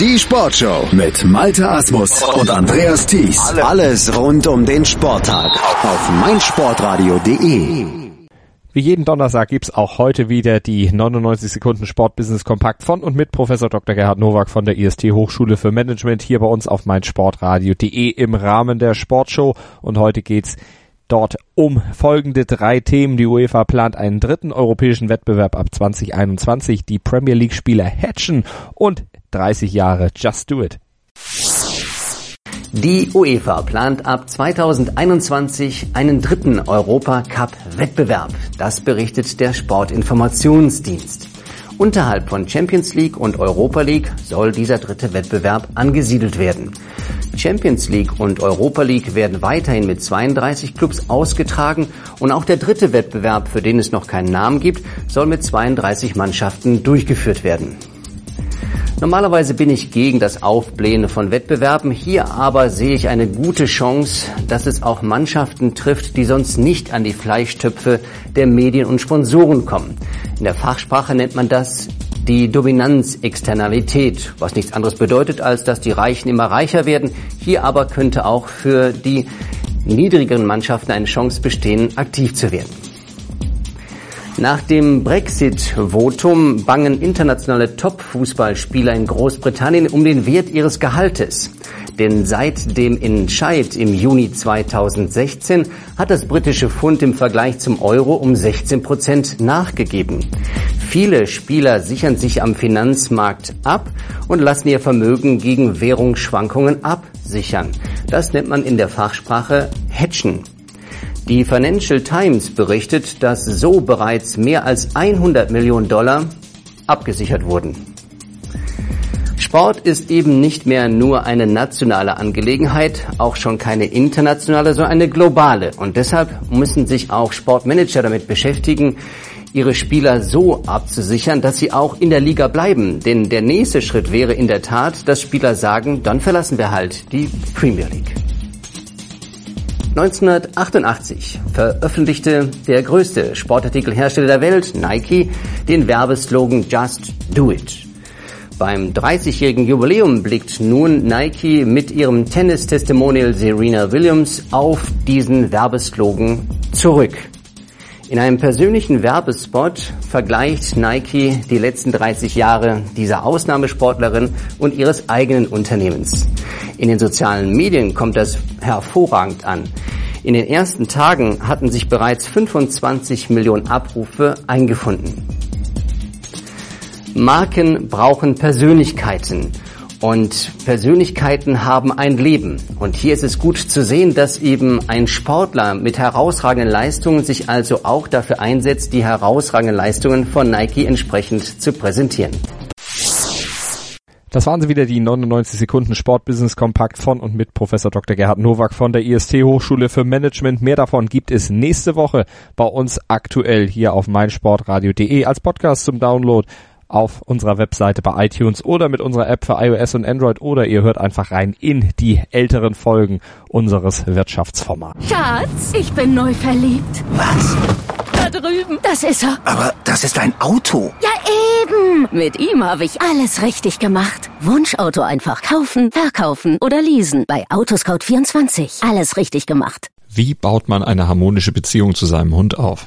Die Sportshow mit Malte Asmus und Andreas Thies. Alles rund um den Sporttag auf meinsportradio.de. Wie jeden Donnerstag gibt's auch heute wieder die 99 Sekunden Sportbusiness Kompakt von und mit Professor Dr. Gerhard Nowak von der IST Hochschule für Management hier bei uns auf meinsportradio.de im Rahmen der Sportshow und heute geht's dort um folgende drei Themen. Die UEFA plant einen dritten europäischen Wettbewerb ab 2021, die Premier League Spieler hatchen und 30 Jahre Just Do It. Die UEFA plant ab 2021 einen dritten Europacup-Wettbewerb. Das berichtet der Sportinformationsdienst. Unterhalb von Champions League und Europa League soll dieser dritte Wettbewerb angesiedelt werden. Champions League und Europa League werden weiterhin mit 32 Clubs ausgetragen und auch der dritte Wettbewerb, für den es noch keinen Namen gibt, soll mit 32 Mannschaften durchgeführt werden. Normalerweise bin ich gegen das Aufblähen von Wettbewerben. Hier aber sehe ich eine gute Chance, dass es auch Mannschaften trifft, die sonst nicht an die Fleischtöpfe der Medien und Sponsoren kommen. In der Fachsprache nennt man das die Dominanzexternalität, was nichts anderes bedeutet, als dass die Reichen immer reicher werden. Hier aber könnte auch für die niedrigeren Mannschaften eine Chance bestehen, aktiv zu werden. Nach dem Brexit-Votum bangen internationale Top-Fußballspieler in Großbritannien um den Wert ihres Gehaltes. Denn seit dem Entscheid im Juni 2016 hat das britische Pfund im Vergleich zum Euro um 16 Prozent nachgegeben. Viele Spieler sichern sich am Finanzmarkt ab und lassen ihr Vermögen gegen Währungsschwankungen absichern. Das nennt man in der Fachsprache Hedgen. Die Financial Times berichtet, dass so bereits mehr als 100 Millionen Dollar abgesichert wurden. Sport ist eben nicht mehr nur eine nationale Angelegenheit, auch schon keine internationale, sondern eine globale. Und deshalb müssen sich auch Sportmanager damit beschäftigen, ihre Spieler so abzusichern, dass sie auch in der Liga bleiben. Denn der nächste Schritt wäre in der Tat, dass Spieler sagen, dann verlassen wir halt die Premier League. 1988 veröffentlichte der größte Sportartikelhersteller der Welt, Nike, den Werbeslogan Just Do It. Beim 30-jährigen Jubiläum blickt nun Nike mit ihrem Tennis-Testimonial Serena Williams auf diesen Werbeslogan zurück. In einem persönlichen Werbespot vergleicht Nike die letzten 30 Jahre dieser Ausnahmesportlerin und ihres eigenen Unternehmens. In den sozialen Medien kommt das hervorragend an. In den ersten Tagen hatten sich bereits 25 Millionen Abrufe eingefunden. Marken brauchen Persönlichkeiten und Persönlichkeiten haben ein Leben. Und hier ist es gut zu sehen, dass eben ein Sportler mit herausragenden Leistungen sich also auch dafür einsetzt, die herausragenden Leistungen von Nike entsprechend zu präsentieren. Das waren sie wieder, die 99 Sekunden Sportbusiness Kompakt von und mit Professor Dr. Gerhard Nowak von der IST Hochschule für Management. Mehr davon gibt es nächste Woche bei uns aktuell hier auf meinsportradio.de als Podcast zum Download auf unserer Webseite bei iTunes oder mit unserer App für iOS und Android oder ihr hört einfach rein in die älteren Folgen unseres Wirtschaftsformats. Schatz, ich bin neu verliebt. Was? Da drüben. Das ist er. Aber das ist ein Auto. Ja, eben. Mit ihm habe ich alles richtig gemacht. Wunschauto einfach kaufen, verkaufen oder leasen. Bei Autoscout24. Alles richtig gemacht. Wie baut man eine harmonische Beziehung zu seinem Hund auf?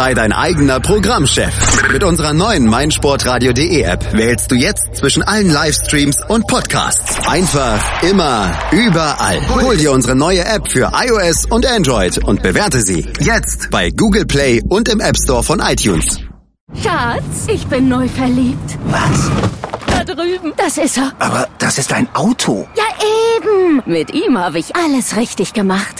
Sei dein eigener Programmchef. Mit unserer neuen meinsportradio.de App wählst du jetzt zwischen allen Livestreams und Podcasts. Einfach, immer, überall. Hol dir unsere neue App für iOS und Android und bewerte sie jetzt bei Google Play und im App Store von iTunes. Schatz, ich bin neu verliebt. Was? Da drüben. Das ist er. Aber das ist ein Auto. Ja, eben. Mit ihm habe ich alles richtig gemacht.